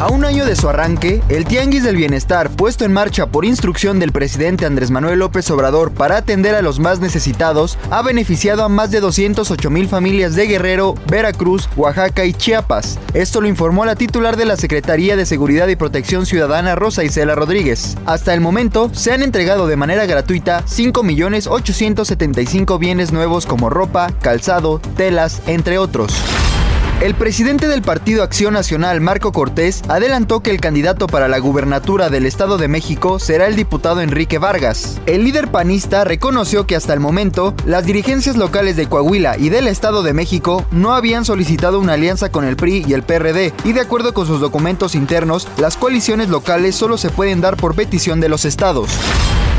A un año de su arranque, el Tianguis del Bienestar, puesto en marcha por instrucción del presidente Andrés Manuel López Obrador para atender a los más necesitados, ha beneficiado a más de 208 mil familias de Guerrero, Veracruz, Oaxaca y Chiapas. Esto lo informó la titular de la Secretaría de Seguridad y Protección Ciudadana, Rosa Isela Rodríguez. Hasta el momento, se han entregado de manera gratuita 5.875 bienes nuevos como ropa, calzado, telas, entre otros. El presidente del Partido Acción Nacional, Marco Cortés, adelantó que el candidato para la gubernatura del Estado de México será el diputado Enrique Vargas. El líder panista reconoció que hasta el momento, las dirigencias locales de Coahuila y del Estado de México no habían solicitado una alianza con el PRI y el PRD, y de acuerdo con sus documentos internos, las coaliciones locales solo se pueden dar por petición de los estados.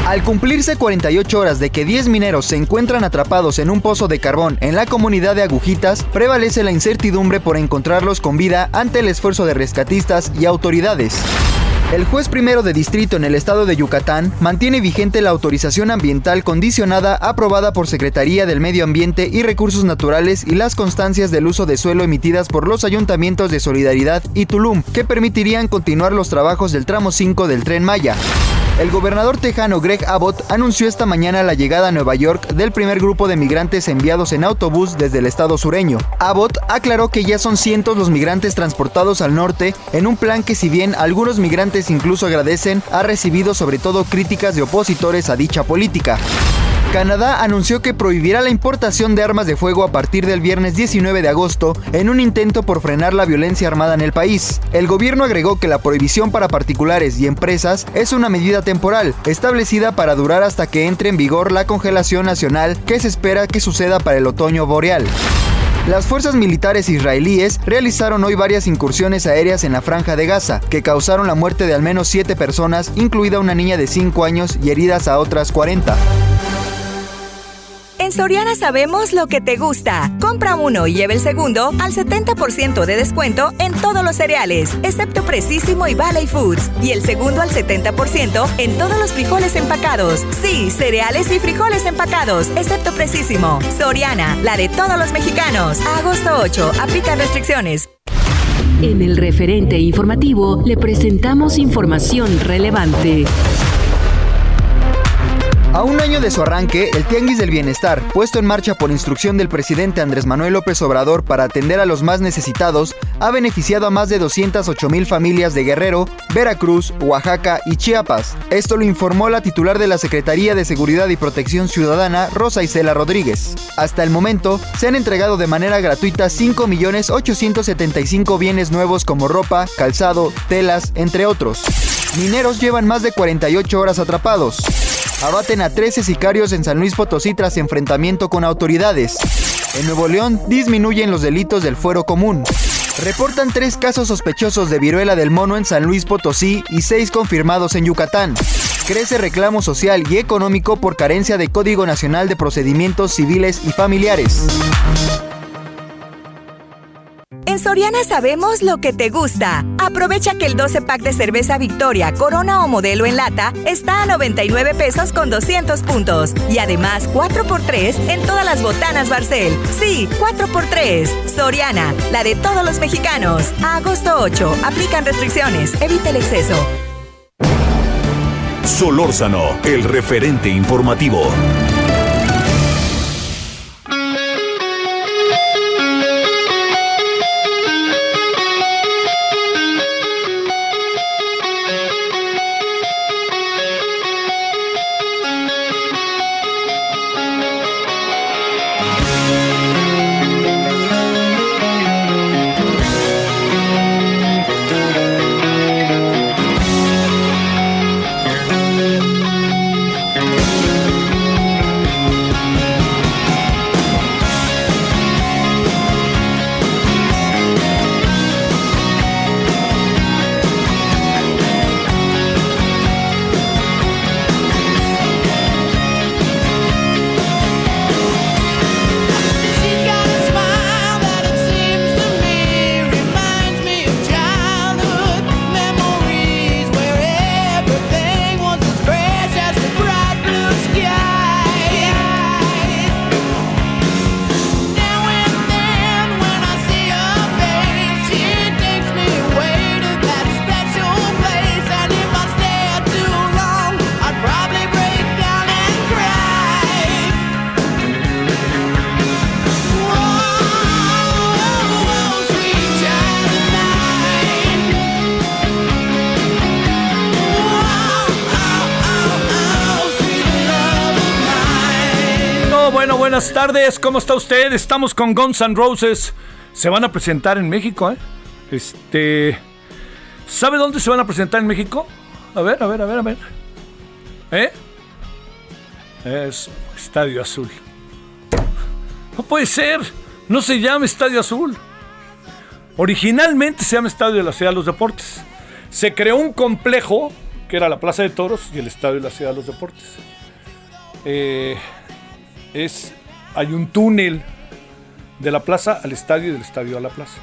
Al cumplirse 48 horas de que 10 mineros se encuentran atrapados en un pozo de carbón en la comunidad de Agujitas, prevalece la incertidumbre por encontrarlos con vida ante el esfuerzo de rescatistas y autoridades. El juez primero de distrito en el estado de Yucatán mantiene vigente la autorización ambiental condicionada aprobada por Secretaría del Medio Ambiente y Recursos Naturales y las constancias del uso de suelo emitidas por los ayuntamientos de Solidaridad y Tulum, que permitirían continuar los trabajos del tramo 5 del tren Maya. El gobernador tejano Greg Abbott anunció esta mañana la llegada a Nueva York del primer grupo de migrantes enviados en autobús desde el estado sureño. Abbott aclaró que ya son cientos los migrantes transportados al norte en un plan que si bien algunos migrantes incluso agradecen, ha recibido sobre todo críticas de opositores a dicha política. Canadá anunció que prohibirá la importación de armas de fuego a partir del viernes 19 de agosto en un intento por frenar la violencia armada en el país. El gobierno agregó que la prohibición para particulares y empresas es una medida temporal, establecida para durar hasta que entre en vigor la congelación nacional que se espera que suceda para el otoño boreal. Las fuerzas militares israelíes realizaron hoy varias incursiones aéreas en la franja de Gaza, que causaron la muerte de al menos 7 personas, incluida una niña de 5 años y heridas a otras 40. En Soriana sabemos lo que te gusta. Compra uno y lleve el segundo al 70% de descuento en todos los cereales, excepto Precisísimo y Valley Foods. Y el segundo al 70% en todos los frijoles empacados. Sí, cereales y frijoles empacados, excepto Precisísimo. Soriana, la de todos los mexicanos. Agosto 8, aplica restricciones. En el referente informativo le presentamos información relevante. A un año de su arranque, el Tianguis del Bienestar, puesto en marcha por instrucción del presidente Andrés Manuel López Obrador para atender a los más necesitados, ha beneficiado a más de 208 mil familias de Guerrero, Veracruz, Oaxaca y Chiapas. Esto lo informó la titular de la Secretaría de Seguridad y Protección Ciudadana, Rosa Isela Rodríguez. Hasta el momento, se han entregado de manera gratuita 5.875 bienes nuevos como ropa, calzado, telas, entre otros. Mineros llevan más de 48 horas atrapados. Abaten a 13 sicarios en San Luis Potosí tras enfrentamiento con autoridades. En Nuevo León disminuyen los delitos del fuero común. Reportan tres casos sospechosos de viruela del mono en San Luis Potosí y seis confirmados en Yucatán. Crece reclamo social y económico por carencia de Código Nacional de Procedimientos Civiles y Familiares. En Soriana sabemos lo que te gusta. Aprovecha que el 12 pack de cerveza Victoria, Corona o Modelo en lata está a 99 pesos con 200 puntos. Y además 4x3 en todas las botanas Barcel. Sí, 4x3. Soriana, la de todos los mexicanos. Agosto 8, aplican restricciones. Evita el exceso. Solórzano, el referente informativo. ¿Cómo está usted? Estamos con Guns N' Roses. Se van a presentar en México, ¿eh? Este. ¿Sabe dónde se van a presentar en México? A ver, a ver, a ver, a ver. ¿Eh? Es Estadio Azul. No puede ser. No se llama Estadio Azul. Originalmente se llama Estadio de la Ciudad de los Deportes. Se creó un complejo que era la Plaza de Toros y el Estadio de la Ciudad de los Deportes. Eh, es, hay un túnel de la plaza al estadio y del estadio a la plaza.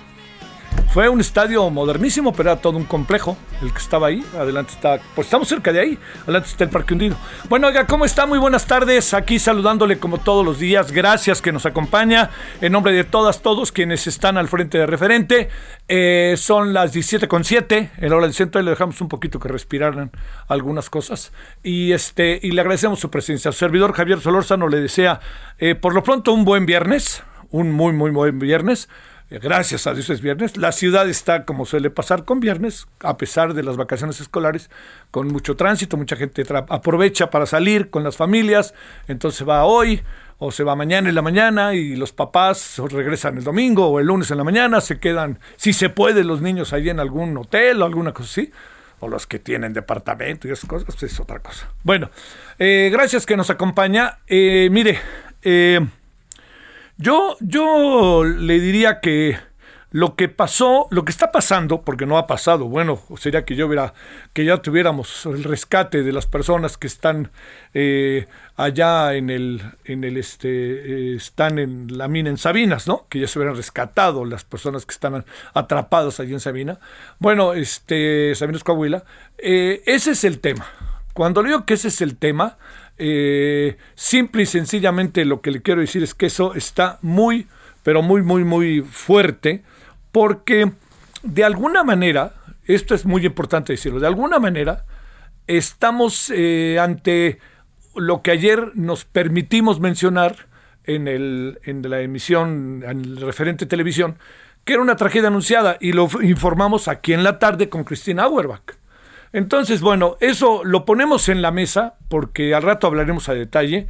Fue un estadio modernísimo, pero era todo un complejo el que estaba ahí. Adelante está, pues estamos cerca de ahí. Adelante está el Parque Hundido. Bueno, oiga, ¿cómo está? Muy buenas tardes. Aquí saludándole como todos los días. Gracias que nos acompaña. En nombre de todas, todos quienes están al frente de referente. Eh, son las 17.7 en la hora del centro. Y le dejamos un poquito que respiraran algunas cosas. Y, este, y le agradecemos su presencia. Su servidor Javier Solórzano le desea, eh, por lo pronto, un buen viernes. Un muy, muy buen viernes Gracias a Dios es viernes. La ciudad está, como suele pasar con viernes, a pesar de las vacaciones escolares, con mucho tránsito, mucha gente aprovecha para salir con las familias, entonces va hoy o se va mañana en la mañana y los papás regresan el domingo o el lunes en la mañana, se quedan, si se puede, los niños ahí en algún hotel o alguna cosa así, o los que tienen departamento y esas cosas, pues es otra cosa. Bueno, eh, gracias que nos acompaña. Eh, mire, eh, yo, yo le diría que lo que pasó, lo que está pasando, porque no ha pasado, bueno, sería que yo hubiera, que ya tuviéramos el rescate de las personas que están eh, allá en el, en el este, eh, están en la mina en Sabinas, ¿no? Que ya se hubieran rescatado las personas que están atrapadas allí en Sabina. Bueno, este, Sabinas Coahuila, eh, ese es el tema. Cuando le digo que ese es el tema, eh, simple y sencillamente lo que le quiero decir es que eso está muy, pero muy, muy, muy fuerte, porque de alguna manera, esto es muy importante decirlo, de alguna manera estamos eh, ante lo que ayer nos permitimos mencionar en, el, en la emisión, en el referente televisión, que era una tragedia anunciada y lo informamos aquí en la tarde con Cristina Auerbach. Entonces, bueno, eso lo ponemos en la mesa porque al rato hablaremos a detalle,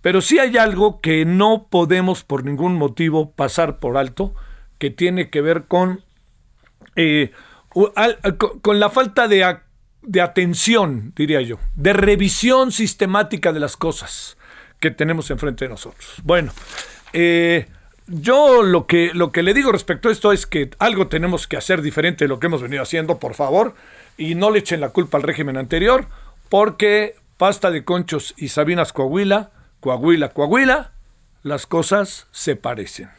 pero sí hay algo que no podemos por ningún motivo pasar por alto, que tiene que ver con, eh, con la falta de, de atención, diría yo, de revisión sistemática de las cosas que tenemos enfrente de nosotros. Bueno, eh, yo lo que, lo que le digo respecto a esto es que algo tenemos que hacer diferente de lo que hemos venido haciendo, por favor y no le echen la culpa al régimen anterior, porque pasta de conchos y Sabinas Coahuila, Coahuila, Coahuila, las cosas se parecen.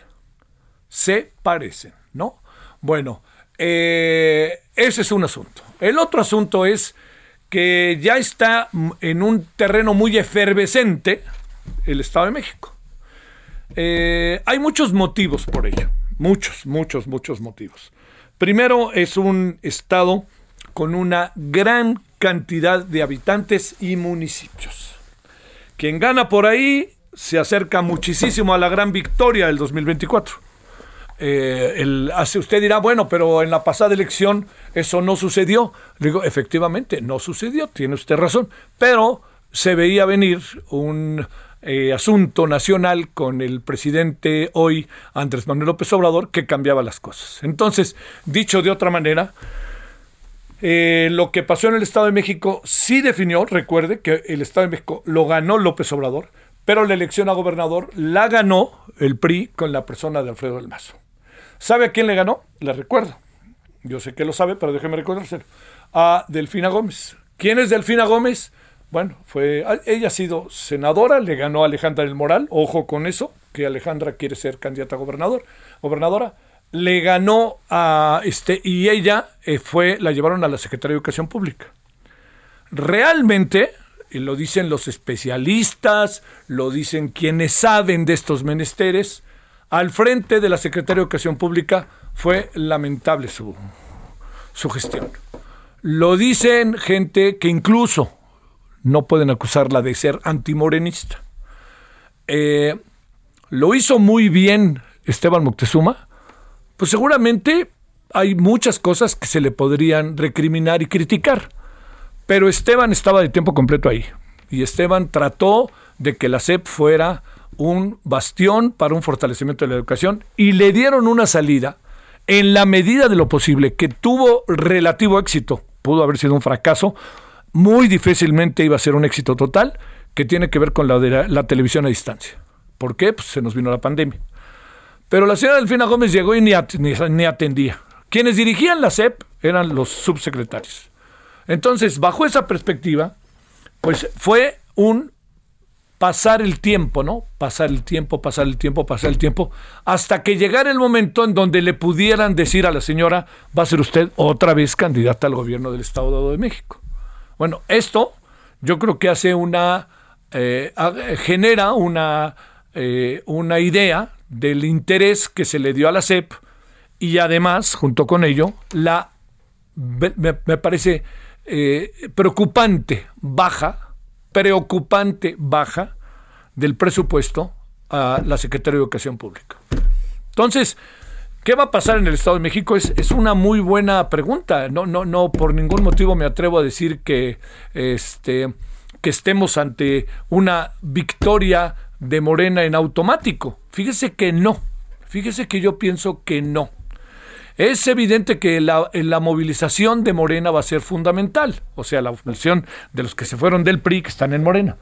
Se parecen, ¿no? Bueno, eh, ese es un asunto. El otro asunto es que ya está en un terreno muy efervescente el Estado de México. Eh, hay muchos motivos por ello, muchos, muchos, muchos motivos. Primero es un Estado con una gran cantidad de habitantes y municipios. Quien gana por ahí se acerca muchísimo a la gran victoria del 2024. Eh, usted dirá, bueno, pero en la pasada elección eso no sucedió. digo, efectivamente, no sucedió, tiene usted razón, pero se veía venir un eh, asunto nacional con el presidente hoy, Andrés Manuel López Obrador, que cambiaba las cosas. Entonces, dicho de otra manera, eh, lo que pasó en el Estado de México sí definió, recuerde que el Estado de México lo ganó López Obrador, pero la elección a gobernador la ganó el PRI con la persona de Alfredo del Mazo. ¿Sabe a quién le ganó? Le recuerdo. Yo sé que lo sabe, pero déjeme recordárselo. A Delfina Gómez. ¿Quién es Delfina Gómez? Bueno, fue, ella ha sido senadora, le ganó Alejandra del Moral, ojo con eso, que Alejandra quiere ser candidata a gobernador, gobernadora le ganó a este y ella eh, fue la llevaron a la Secretaría de Educación Pública. Realmente, y lo dicen los especialistas, lo dicen quienes saben de estos menesteres, al frente de la Secretaría de Educación Pública fue lamentable su, su gestión. Lo dicen gente que incluso no pueden acusarla de ser antimorenista. Eh, lo hizo muy bien Esteban Moctezuma, pues seguramente hay muchas cosas que se le podrían recriminar y criticar. Pero Esteban estaba de tiempo completo ahí. Y Esteban trató de que la SEP fuera un bastión para un fortalecimiento de la educación y le dieron una salida en la medida de lo posible que tuvo relativo éxito. Pudo haber sido un fracaso, muy difícilmente iba a ser un éxito total, que tiene que ver con la, de la, televisión a distancia. ¿Por qué? Pues se nos vino la pandemia. Pero la señora Delfina Gómez llegó y ni, atendía. Quienes dirigían la SEP eran los subsecretarios. Entonces, bajo esa perspectiva, pues fue un pasar el tiempo, ¿no? Pasar el tiempo, pasar el tiempo, pasar el tiempo, hasta que llegara el momento en donde le pudieran decir a la señora, va a ser usted otra vez candidata al gobierno del Estado de México. Bueno, esto yo creo que hace una, eh, genera una, eh, una idea del interés que se le dio a la CEP y además, junto con ello, la, me, parece eh, preocupante baja preocupante baja del presupuesto a la Secretaría de Educación Pública. Entonces, ¿qué va a pasar en el Estado de México? Es, es, una muy buena pregunta. No, no, no, por ningún motivo me atrevo a decir que, este, que estemos ante una victoria de Morena en automático. Fíjese que no. Fíjese que yo pienso que no. Es evidente que la, la, movilización de Morena va a ser fundamental, o sea, la movilización de los que se fueron del PRI que están en Morena.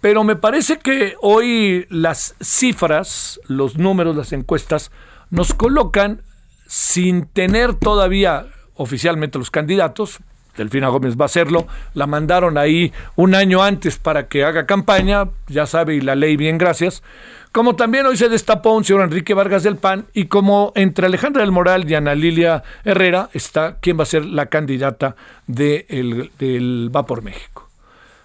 Pero me parece que hoy las cifras, los números, las encuestas, nos colocan sin tener todavía oficialmente los candidatos, Delfina Gómez va a hacerlo, la mandaron ahí un año antes para que haga campaña, ya sabe, y la ley bien, gracias, como también hoy se destapó un señor Enrique Vargas del PAN y como entre Alejandra del Moral y Ana Lilia Herrera está quién va a ser la candidata de del Va por México.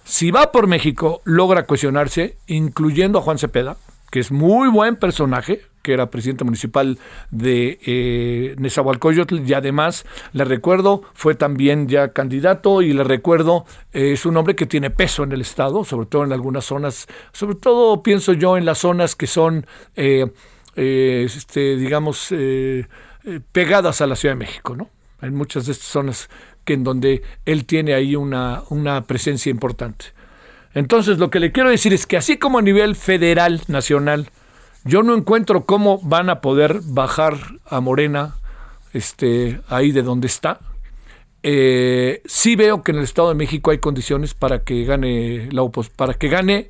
Si Va por México logra cuestionarse, incluyendo a Juan Cepeda, que es muy buen personaje, que era presidente municipal de eh, Nezahualcóyotl y además, le recuerdo, fue también ya candidato y le recuerdo, eh, es un hombre que tiene peso en el Estado, sobre todo en algunas zonas, sobre todo pienso yo en las zonas que son, eh, este, digamos, pegadas a la Ciudad de México, ¿no? En muchas de estas zonas que en donde él tiene ahí una, una presencia importante. Entonces, lo que le quiero decir es que así como a nivel federal, nacional, yo no encuentro cómo van a poder bajar a Morena este, ahí de donde está. Eh, sí veo que en el Estado de México hay condiciones para que gane la para que gane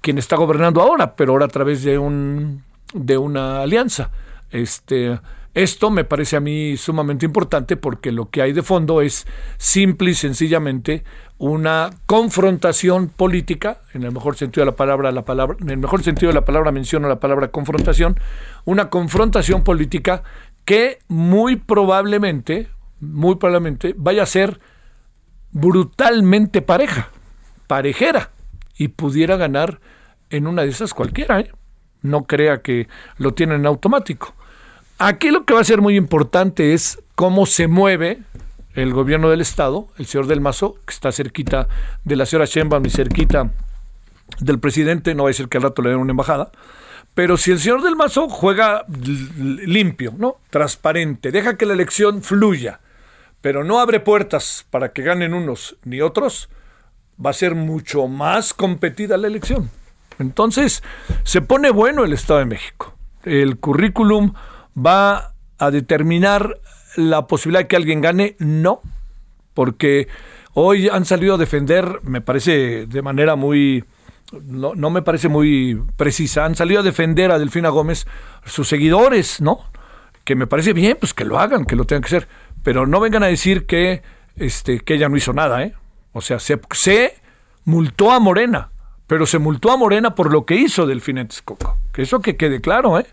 quien está gobernando ahora, pero ahora a través de un de una alianza. Este, esto me parece a mí sumamente importante porque lo que hay de fondo es simple y sencillamente una confrontación política, en el mejor sentido de la palabra, la palabra, en el mejor sentido de la palabra menciono la palabra confrontación, una confrontación política que muy probablemente, muy probablemente vaya a ser brutalmente pareja, parejera, y pudiera ganar en una de esas cualquiera, ¿eh? no crea que lo tienen en automático. Aquí lo que va a ser muy importante es cómo se mueve el gobierno del estado, el señor Del Mazo, que está cerquita de la señora Sheinbaum y cerquita del presidente, no va a decir que al rato le den una embajada, pero si el señor Del Mazo juega limpio, ¿no? Transparente, deja que la elección fluya, pero no abre puertas para que ganen unos ni otros, va a ser mucho más competida la elección. Entonces, se pone bueno el Estado de México. El currículum va a determinar la posibilidad de que alguien gane, no, porque hoy han salido a defender, me parece de manera muy, no, no, me parece muy precisa, han salido a defender a Delfina Gómez sus seguidores, ¿no? Que me parece bien, pues que lo hagan, que lo tengan que hacer, pero no vengan a decir que, este, que ella no hizo nada, ¿eh? O sea, se, multó a Morena, pero se multó a Morena por lo que hizo Delfina Texcoco, que eso que quede claro, ¿eh?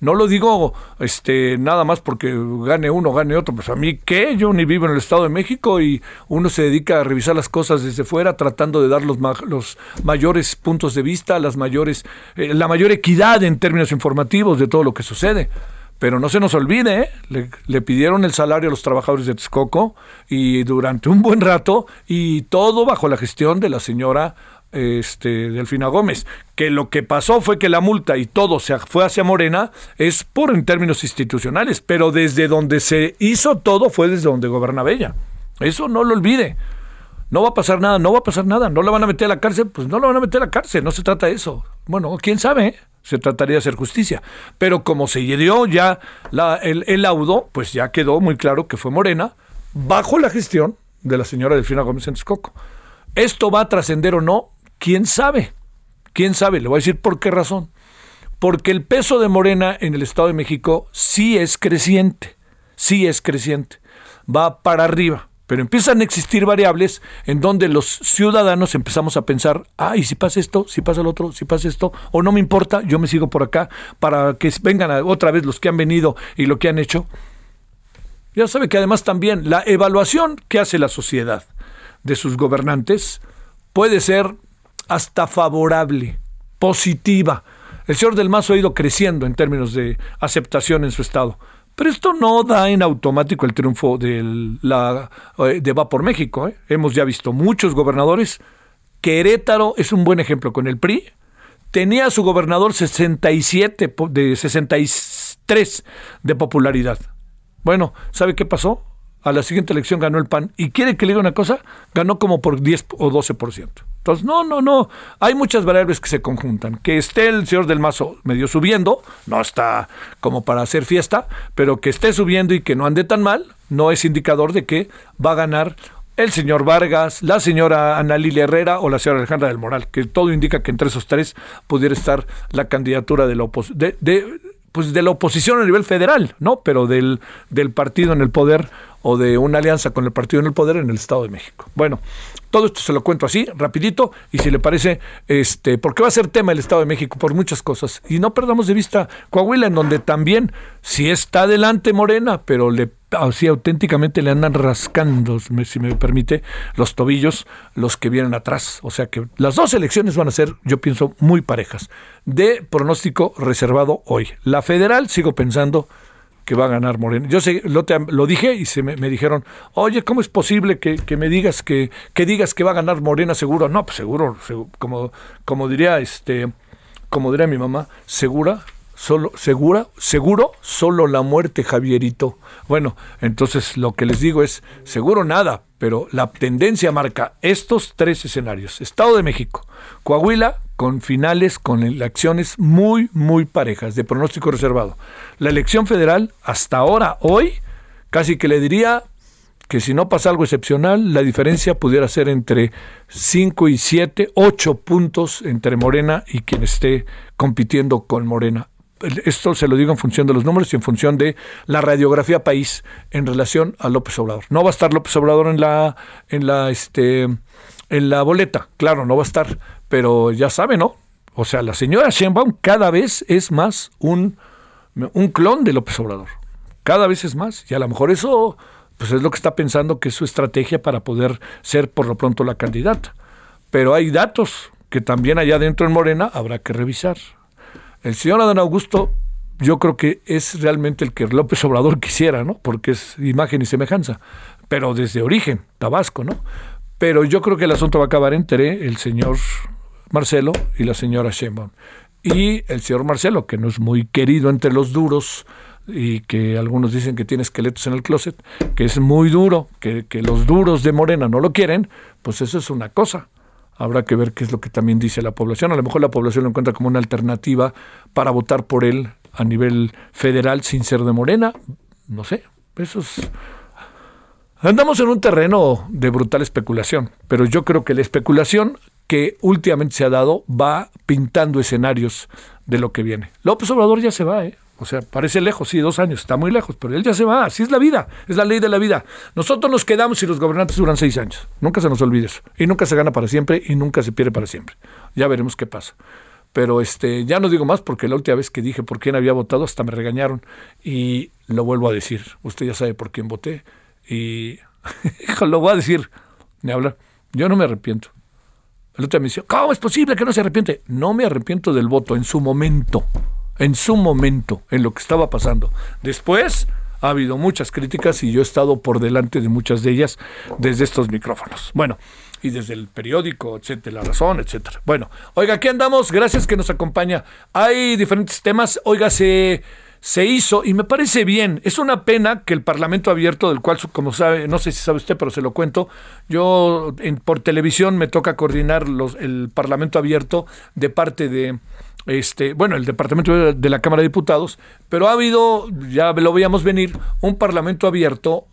No lo digo este, nada más porque gane uno, gane otro. Pues a mí, ¿qué? Yo ni vivo en el Estado de México y uno se dedica a revisar las cosas desde fuera, tratando de dar los, los mayores puntos de vista, las mayores, eh, la mayor equidad en términos informativos de todo lo que sucede. Pero no se nos olvide, ¿eh? le, le, pidieron el salario a los trabajadores de Texcoco y durante un buen rato y todo bajo la gestión de la señora este, Delfina Gómez, que lo que pasó fue que la multa y todo se fue hacia Morena es por en términos institucionales, pero desde donde se hizo todo fue desde donde gobernaba ella. Eso no lo olvide. no va a pasar nada, no va a pasar nada, no la van a meter a la cárcel, pues no la van a meter a la cárcel, no se trata de eso. Bueno, quién sabe, ¿eh? se trataría de hacer justicia. Pero como se dio ya el, el laudo, pues ya quedó muy claro que fue Morena, bajo la gestión de la señora Delfina Gómez en. ¿Esto va a trascender o no? ¿Quién sabe? ¿Quién sabe? Le voy a decir por qué razón. Porque el peso de Morena en el Estado de México sí es creciente, sí es creciente, va para arriba. Pero empiezan a existir variables en donde los ciudadanos empezamos a pensar, ay, si pasa esto, si pasa el otro, si pasa esto, o no me importa, yo me sigo por acá para que vengan otra vez los que han venido y lo que han hecho. Ya sabe que además también la evaluación que hace la sociedad de sus gobernantes puede ser hasta favorable, positiva. El señor del Mazo ha ido creciendo en términos de aceptación en su estado. Pero esto no da en automático el triunfo de, la, eh, de Va por México. ¿eh? Hemos ya visto muchos gobernadores. Querétaro es un buen ejemplo con el PRI. Tenía a su gobernador 67 de 63 de popularidad. Bueno, ¿sabe qué pasó? A la siguiente elección ganó el PAN. ¿Y quiere que le diga una cosa? Ganó como por 10 o 12%. Entonces, no, no, no. Hay muchas variables que se conjuntan. Que esté el señor del Mazo medio subiendo, no está como para hacer fiesta, pero que esté subiendo y que no ande tan mal, no es indicador de que va a ganar el señor Vargas, la señora Ana Lilia Herrera o la señora Alejandra del Moral, que todo indica que entre esos tres pudiera estar la candidatura de la oposición. de, pues de la oposición a nivel federal, ¿no? Pero del, del partido en el poder o de una alianza con el partido en el poder en el Estado de México. Bueno, todo esto se lo cuento así, rapidito, y si le parece, este, porque va a ser tema el Estado de México por muchas cosas. Y no perdamos de vista Coahuila, en donde también, si está adelante Morena, pero le así auténticamente le andan rascando, si me permite, los tobillos los que vienen atrás. O sea que las dos elecciones van a ser, yo pienso, muy parejas. De pronóstico reservado hoy. La federal, sigo pensando que va a ganar Morena. Yo sé, lo, lo dije y se me, dijeron, oye, ¿cómo es posible que, me digas que, que, digas que va a ganar Morena seguro? No, pues seguro, como, como diría este, como diría mi mamá, segura, solo, segura, seguro, solo la muerte, Javierito. Bueno, entonces lo que les digo es, seguro nada, pero la tendencia marca estos tres escenarios. Estado de México, Coahuila, con finales, con elecciones muy, muy parejas, de pronóstico reservado. La elección federal, hasta ahora, hoy, casi que le diría que si no pasa algo excepcional, la diferencia pudiera ser entre 5 y 7, 8 puntos entre Morena y quien esté compitiendo con Morena esto se lo digo en función de los números y en función de la radiografía país en relación a López Obrador. No va a estar López Obrador en la, en la, este, en la boleta, claro, no va a estar, pero ya sabe, ¿no? O sea, la señora Sheinbaum cada vez es más un, un clon de López Obrador. Cada vez es más. Y a lo mejor eso pues es lo que está pensando que es su estrategia para poder ser por lo pronto la candidata. Pero hay datos que también allá dentro en Morena habrá que revisar. El señor Adán Augusto, yo creo que es realmente el que López Obrador quisiera, ¿no? Porque es imagen y semejanza, pero desde origen, Tabasco, ¿no? Pero yo creo que el asunto va a acabar entre el señor Marcelo y la señora Sheinbaum. Y el señor Marcelo, que no es muy querido entre los duros, y que algunos dicen que tiene esqueletos en el closet, que es muy duro, que, que los duros de Morena no lo quieren, pues eso es una cosa habrá que ver qué es lo que también dice la población. A lo mejor la población lo encuentra como una alternativa para votar por él a nivel federal sin ser de Morena. No sé, eso es... Andamos en un terreno de brutal especulación, pero yo creo que la especulación que últimamente se ha dado va pintando escenarios de lo que viene. López Obrador ya se va, ¿eh? O sea, parece lejos, sí, dos años, está muy lejos, pero él ya se va, así es la vida, es la ley de la vida. Nosotros nos quedamos y los gobernantes duran seis años, nunca se nos olvide eso, y nunca se gana para siempre y nunca se pierde para siempre. Ya veremos qué pasa. Pero este, ya no digo más porque la última vez que dije por quién había votado hasta me regañaron y lo vuelvo a decir. Usted ya sabe por quién voté y lo voy a decir, ni hablar. Yo no me arrepiento. El otro me dice, ¿cómo es posible que no se arrepiente? No me arrepiento del voto en su momento en su momento, en lo que estaba pasando. Después ha habido muchas críticas y yo he estado por delante de muchas de ellas desde estos micrófonos. Bueno, y desde el periódico, etcétera, La Razón, etcétera. Bueno, oiga, aquí andamos, gracias que nos acompaña. Hay diferentes temas, oiga, se, se hizo y me parece bien. Es una pena que el Parlamento abierto, del cual, como sabe, no sé si sabe usted, pero se lo cuento, yo en, por televisión me toca coordinar los, el Parlamento abierto de parte de, este, bueno, el Departamento de la Cámara de Diputados, pero ha habido, ya lo veíamos venir, un Parlamento abierto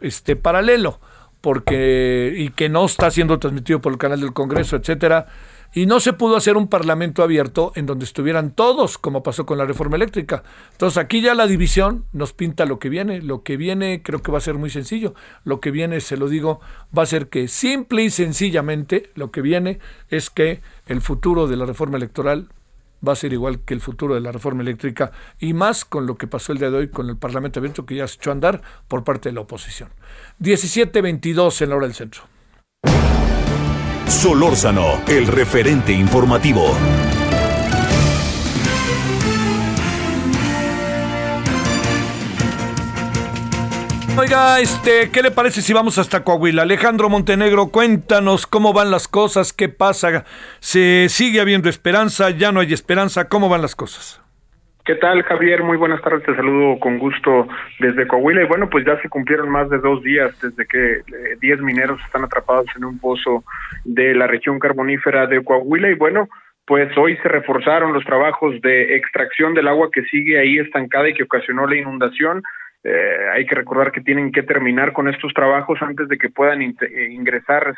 este, paralelo, porque, y que no está siendo transmitido por el canal del Congreso, etcétera y no se pudo hacer un parlamento abierto en donde estuvieran todos, como pasó con la reforma eléctrica. Entonces aquí ya la división nos pinta lo que viene. Lo que viene creo que va a ser muy sencillo. Lo que viene, se lo digo, va a ser que simple y sencillamente lo que viene es que el futuro de la reforma electoral va a ser igual que el futuro de la reforma eléctrica y más con lo que pasó el día de hoy con el Parlamento abierto que ya se echó a andar por parte de la oposición. 17.22 en la hora del centro. Solórzano, el referente informativo. Oiga, este, ¿qué le parece si vamos hasta Coahuila? Alejandro Montenegro, cuéntanos cómo van las cosas, qué pasa, se sigue habiendo esperanza, ya no hay esperanza, ¿cómo van las cosas? ¿Qué tal, Javier? Muy buenas tardes, te saludo con gusto desde Coahuila. Y bueno, pues ya se cumplieron más de dos días desde que 10 eh, mineros están atrapados en un pozo de la región carbonífera de Coahuila. Y bueno, pues hoy se reforzaron los trabajos de extracción del agua que sigue ahí estancada y que ocasionó la inundación. Eh, hay que recordar que tienen que terminar con estos trabajos antes de que puedan eh, ingresar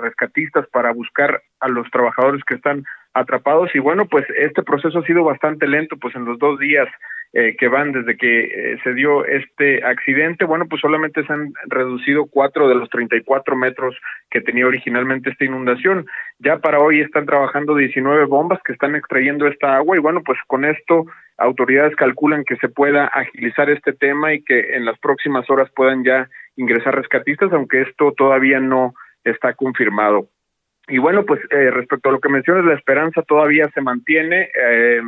rescatistas para buscar a los trabajadores que están atrapados. Y bueno, pues este proceso ha sido bastante lento, pues en los dos días eh, que van desde que eh, se dio este accidente, bueno, pues solamente se han reducido cuatro de los 34 metros que tenía originalmente esta inundación. Ya para hoy están trabajando 19 bombas que están extrayendo esta agua y bueno, pues con esto autoridades calculan que se pueda agilizar este tema y que en las próximas horas puedan ya ingresar rescatistas, aunque esto todavía no está confirmado. Y bueno, pues eh, respecto a lo que mencionas, la esperanza todavía se mantiene. Eh,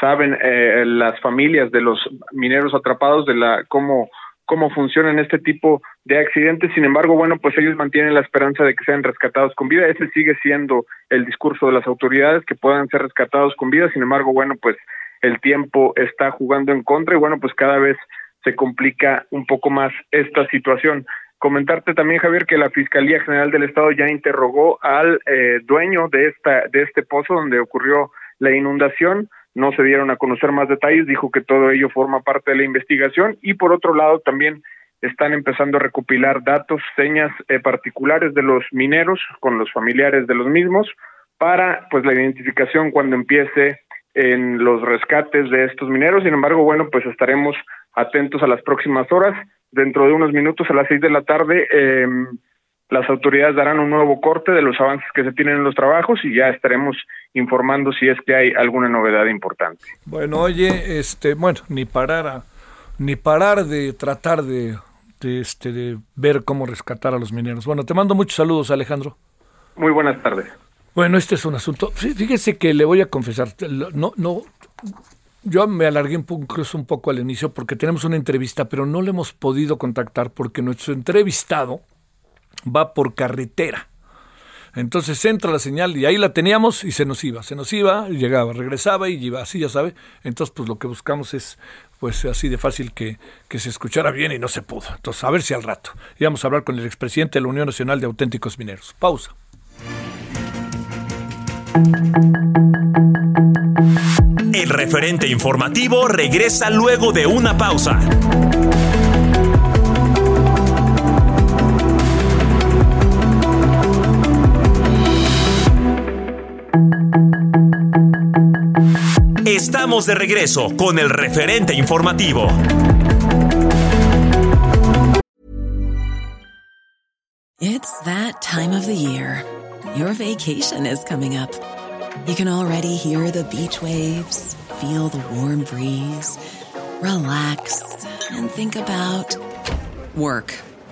saben eh, las familias de los mineros atrapados de la cómo cómo funcionan este tipo de accidentes. Sin embargo, bueno, pues ellos mantienen la esperanza de que sean rescatados con vida. Ese sigue siendo el discurso de las autoridades, que puedan ser rescatados con vida. Sin embargo, bueno, pues el tiempo está jugando en contra y bueno, pues cada vez se complica un poco más esta situación. Comentarte también, Javier, que la Fiscalía General del Estado ya interrogó al eh, dueño de, esta, de este pozo donde ocurrió la inundación. No se dieron a conocer más detalles, dijo que todo ello forma parte de la investigación y por otro lado también están empezando a recopilar datos, señas eh, particulares de los mineros con los familiares de los mismos para pues la identificación cuando empiece en los rescates de estos mineros. Sin embargo, bueno, pues estaremos atentos a las próximas horas dentro de unos minutos a las seis de la tarde eh, las autoridades darán un nuevo corte de los avances que se tienen en los trabajos y ya estaremos informando si es que hay alguna novedad importante. Bueno, oye, este, bueno, ni parar ni parar de tratar de, de, este, de ver cómo rescatar a los mineros. Bueno, te mando muchos saludos, Alejandro. Muy buenas tardes. Bueno, este es un asunto. Fíjese que le voy a confesar, no, no, yo me alargué incluso un poco al inicio porque tenemos una entrevista, pero no le hemos podido contactar porque nuestro entrevistado va por carretera. Entonces entra la señal y ahí la teníamos y se nos iba, se nos iba, llegaba, regresaba y iba, así ya sabe. Entonces pues lo que buscamos es pues así de fácil que, que se escuchara bien y no se pudo. Entonces a ver si al rato. íbamos a hablar con el expresidente de la Unión Nacional de Auténticos Mineros. Pausa. El referente informativo regresa luego de una pausa. Estamos de regreso con el referente informativo. It's that time of the year. Your vacation is coming up. You can already hear the beach waves, feel the warm breeze, relax, and think about work.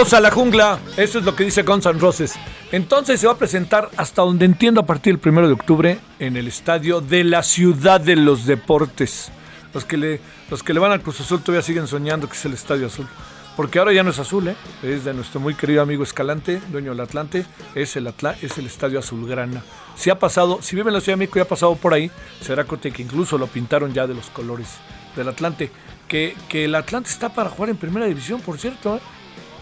Bienvenidos a la jungla. Eso es lo que dice Guns N' Roses. Entonces se va a presentar hasta donde entiendo a partir del primero de octubre en el estadio de la Ciudad de los Deportes. Los que le, los que le van al Cruz Azul todavía siguen soñando que es el Estadio Azul. Porque ahora ya no es azul, ¿eh? es de nuestro muy querido amigo Escalante, dueño del Atlante, es el, Atla- es el Estadio Azulgrana. Si ha pasado, si vive en la Ciudad de México y ha pasado por ahí, se dará que incluso lo pintaron ya de los colores del Atlante. Que, que el Atlante está para jugar en primera división, por cierto. ¿eh?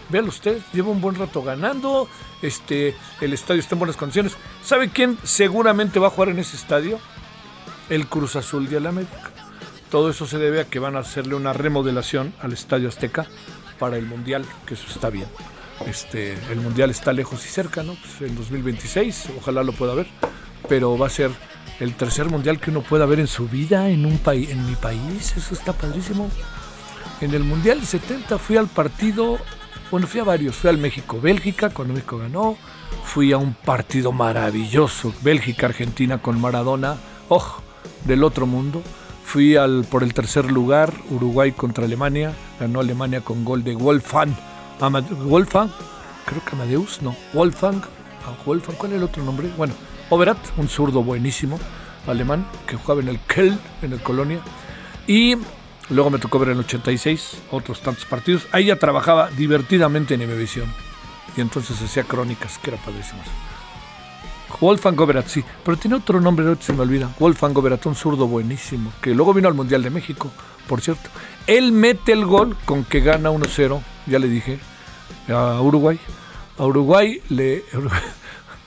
Véalo usted, lleva un buen rato ganando, este, el estadio está en buenas condiciones. ¿Sabe quién seguramente va a jugar en ese estadio? El Cruz Azul de América. Todo eso se debe a que van a hacerle una remodelación al Estadio Azteca para el Mundial, que eso está bien. Este, el Mundial está lejos y cerca, ¿no? Pues en 2026, ojalá lo pueda ver, pero va a ser el tercer Mundial que uno pueda ver en su vida en un país, en mi país, eso está padrísimo. En el Mundial del 70 fui al partido, bueno, fui a varios, fui al México-Bélgica cuando México ganó, fui a un partido maravilloso, Bélgica-Argentina con Maradona, oh, del otro mundo. Fui al, por el tercer lugar, Uruguay contra Alemania, ganó Alemania con gol de Wolfgang, Amad- Wolfgang, creo que Amadeus, no, Wolfgang, ah, Wolfgang, ¿cuál es el otro nombre? Bueno, Overath, un zurdo buenísimo, alemán, que jugaba en el Köln, en el Colonia, y luego me tocó ver en el 86 otros tantos partidos. Ahí ya trabajaba divertidamente en Emevisión. Y entonces hacía crónicas, que era padrísimas. Wolfgang Overath, sí, pero tiene otro nombre, ahorita se me olvida. Wolfgang Overath, un zurdo buenísimo, que luego vino al Mundial de México, por cierto. Él mete el gol con que gana 1-0, ya le dije, a Uruguay. A Uruguay le...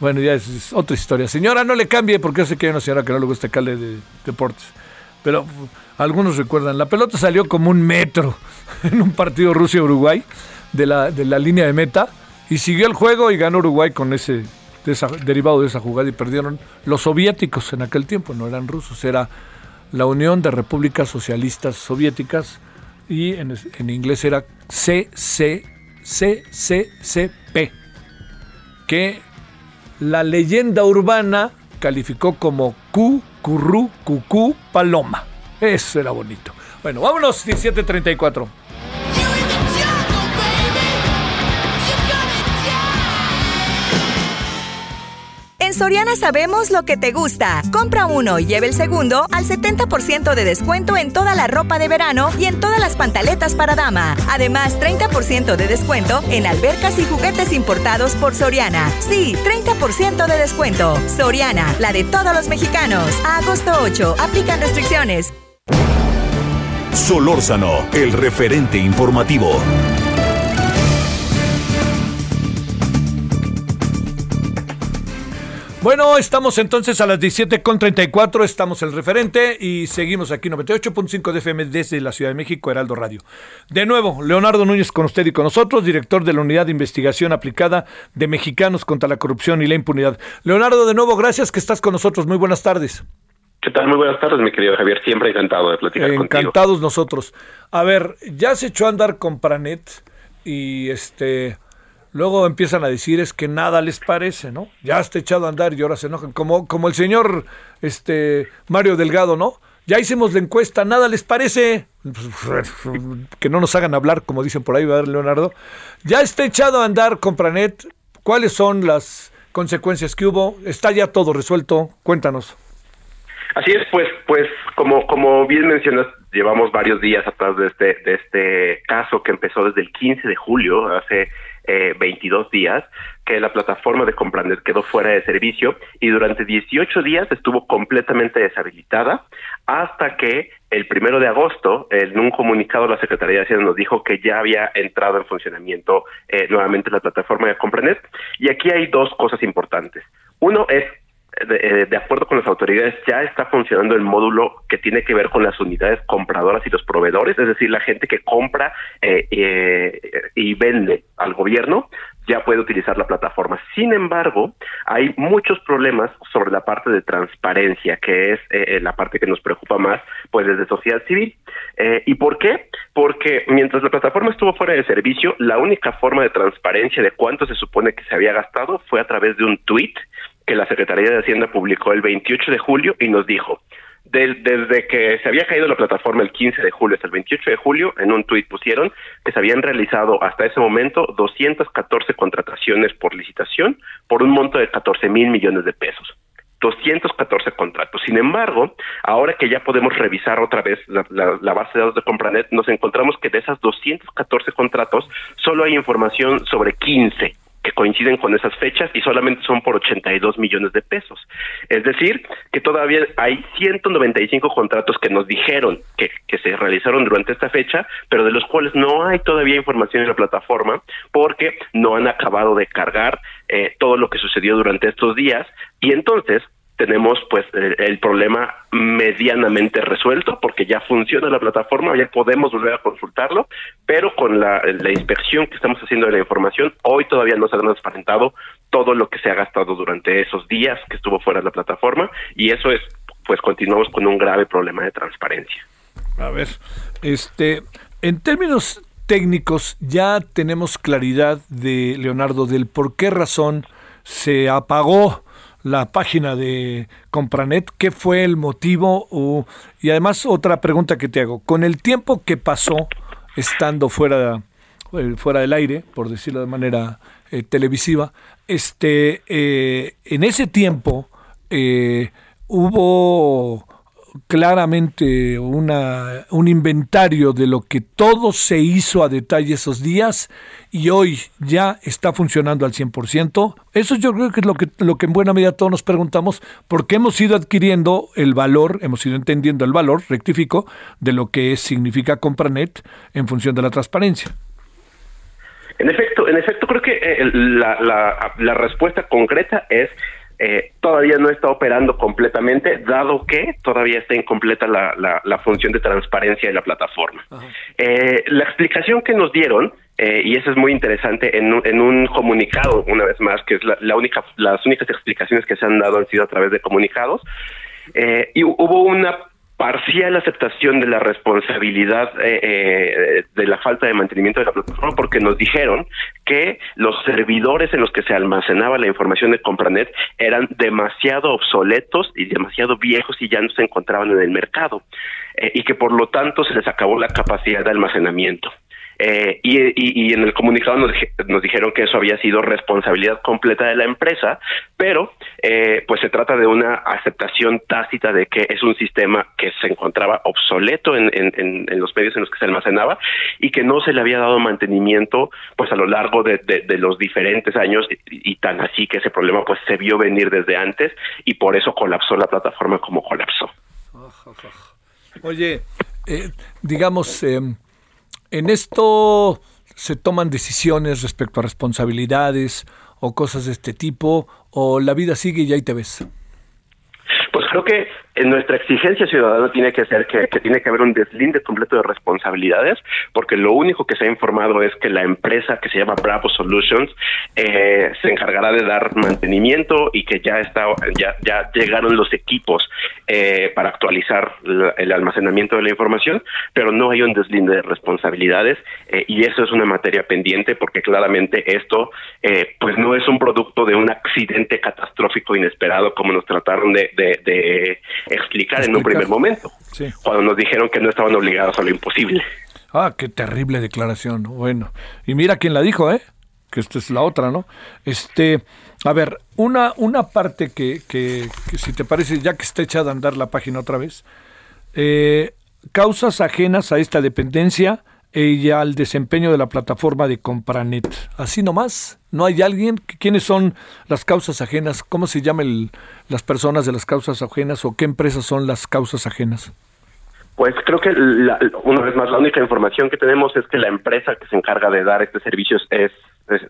Bueno, ya es, es otra historia. Señora, no le cambie, porque yo sé que hay una señora que no le gusta que hable de deportes. Pero algunos recuerdan, la pelota salió como un metro en un partido Rusia-Uruguay de la, de la línea de meta y siguió el juego y ganó Uruguay con ese derivado de esa jugada y perdieron los soviéticos en aquel tiempo, no eran rusos, era la Unión de Repúblicas Socialistas Soviéticas y en, en inglés era CC, CCCP, que la leyenda urbana calificó como Q, Curru, Cucú, Paloma. Eso era bonito. Bueno, vámonos, 1734. Soriana sabemos lo que te gusta. Compra uno y lleve el segundo al 70% de descuento en toda la ropa de verano y en todas las pantaletas para dama. Además, 30% de descuento en albercas y juguetes importados por Soriana. Sí, 30% de descuento. Soriana, la de todos los mexicanos. A agosto 8, aplican restricciones. Solórzano, el referente informativo. Bueno, estamos entonces a las 17.34, estamos el referente y seguimos aquí 98.5 de FM desde la Ciudad de México, Heraldo Radio. De nuevo, Leonardo Núñez con usted y con nosotros, director de la Unidad de Investigación Aplicada de Mexicanos contra la Corrupción y la Impunidad. Leonardo, de nuevo, gracias que estás con nosotros. Muy buenas tardes. ¿Qué tal? Muy buenas tardes, mi querido Javier. Siempre encantado de platicar contigo. Encantados nosotros. A ver, ya se echó a andar con Pranet y este luego empiezan a decir es que nada les parece, ¿no? Ya está echado a andar y ahora se enojan como como el señor este Mario Delgado, ¿no? Ya hicimos la encuesta, nada les parece. Que no nos hagan hablar, como dicen por ahí, ¿verdad, Leonardo? Ya está echado a andar con Pranet. ¿Cuáles son las consecuencias que hubo? Está ya todo resuelto. Cuéntanos. Así es, pues, pues como, como bien mencionas, llevamos varios días atrás de este, de este caso que empezó desde el 15 de julio, hace eh, 22 días, que la plataforma de Compranet quedó fuera de servicio y durante 18 días estuvo completamente deshabilitada hasta que el primero de agosto, en un comunicado, la Secretaría de Hacienda nos dijo que ya había entrado en funcionamiento eh, nuevamente la plataforma de Compranet. Y aquí hay dos cosas importantes. Uno es de, eh, de, acuerdo con las autoridades, ya está funcionando el módulo que tiene que ver con las unidades compradoras y los proveedores, es decir, la gente que compra eh, eh, y vende al gobierno ya puede utilizar la plataforma. Sin embargo, hay muchos problemas sobre la parte de transparencia, que es eh, la parte que nos preocupa más, pues desde sociedad civil. Eh, ¿Y por qué? Porque mientras la plataforma estuvo fuera de servicio, la única forma de transparencia de cuánto se supone que se había gastado fue a través de un tweet que la Secretaría de Hacienda publicó el 28 de julio y nos dijo, desde que se había caído la plataforma el 15 de julio hasta el 28 de julio, en un tuit pusieron que se habían realizado hasta ese momento 214 contrataciones por licitación por un monto de 14 mil millones de pesos. 214 contratos. Sin embargo, ahora que ya podemos revisar otra vez la, la, la, base de datos de Compranet, nos encontramos que de esas 214 contratos solo hay información sobre 15 que coinciden con esas fechas y solamente son por 82 millones de pesos. Es decir, que todavía hay 195 contratos que nos dijeron que, que se realizaron durante esta fecha, pero de los cuales no hay todavía información en la plataforma porque no han acabado de cargar eh, todo lo que sucedió durante estos días y entonces tenemos pues el, el, problema medianamente resuelto porque ya funciona la plataforma, ya podemos volver a consultarlo, pero con la, la, inspección que estamos haciendo de la información, hoy todavía no se ha transparentado todo lo que se ha gastado durante esos días que estuvo fuera de la plataforma y eso es pues continuamos con un grave problema de transparencia. A ver, este en términos técnicos ya tenemos claridad de Leonardo del por qué razón se apagó la página de Compranet, ¿qué fue el motivo? Uh, y además otra pregunta que te hago, con el tiempo que pasó estando fuera, eh, fuera del aire, por decirlo de manera eh, televisiva, este, eh, en ese tiempo hubo claramente una, un inventario de lo que todo se hizo a detalle esos días y hoy ya está funcionando al 100%. Eso yo creo que es lo que, lo que en buena medida todos nos preguntamos, porque hemos ido adquiriendo el valor, hemos ido entendiendo el valor, rectifico, de lo que significa Compranet en función de la transparencia. En efecto, en efecto creo que eh, la, respuesta concreta es eh, todavía no está operando completamente, dado que todavía está incompleta la, la, la función de transparencia de la plataforma. Eh, la explicación que nos dieron, eh, y eso es muy interesante, en un, en un comunicado, una vez más, que es la, la, única, las únicas explicaciones que se han dado han sido a través de comunicados, y hubo una parcial aceptación de la responsabilidad eh, eh, de la falta de mantenimiento de la plataforma porque nos dijeron que los servidores en los que se almacenaba la información de Compranet eran demasiado obsoletos y demasiado viejos y ya no se encontraban en el mercado eh, y que por lo tanto se les acabó la capacidad de almacenamiento. Eh, y, y, en el comunicado nos, dijeron que eso había sido responsabilidad completa de la empresa, pero eh, pues se trata de una aceptación tácita de que es un sistema que se encontraba obsoleto en, en, en, los medios en los que se almacenaba y que no se le había dado mantenimiento pues a lo largo de, de, los diferentes años y, tan así que ese problema pues se vio venir desde antes y por eso colapsó la plataforma como colapsó. Oye, eh, digamos... En esto se toman decisiones respecto a responsabilidades o cosas de este tipo, o la vida sigue y ahí te ves. Pues creo que en nuestra exigencia ciudadana tiene que ser que, que, tiene que haber un deslinde completo de responsabilidades, porque lo único que se ha informado es que la empresa que se llama Bravo Solutions eh, se encargará de dar mantenimiento y que ya está, ya, ya llegaron los equipos eh, para actualizar la, el almacenamiento de la información, pero no hay un deslinde de responsabilidades eh, y eso es una materia pendiente porque claramente esto eh, pues no es un producto de un accidente catastrófico inesperado como nos trataron de, de, de explicar, explicar, en un primer momento, sí. cuando nos dijeron que no estaban obligados a lo imposible. Ah, qué terrible declaración. Bueno, y mira quién la dijo, ¿eh? Que esta es la otra, ¿no? Este, a ver, una, una parte que, que, que si te parece, ya que está echada a andar la página otra vez, eh, causas ajenas a esta dependencia y al desempeño de la plataforma de Compranet. Así nomás, no hay alguien. ¿Quiénes son las causas ajenas? ¿Cómo se llaman las personas de las causas ajenas o qué empresas son las causas ajenas? Pues creo que la- una vez más la única información que tenemos es que la empresa que se encarga de dar este servicio es,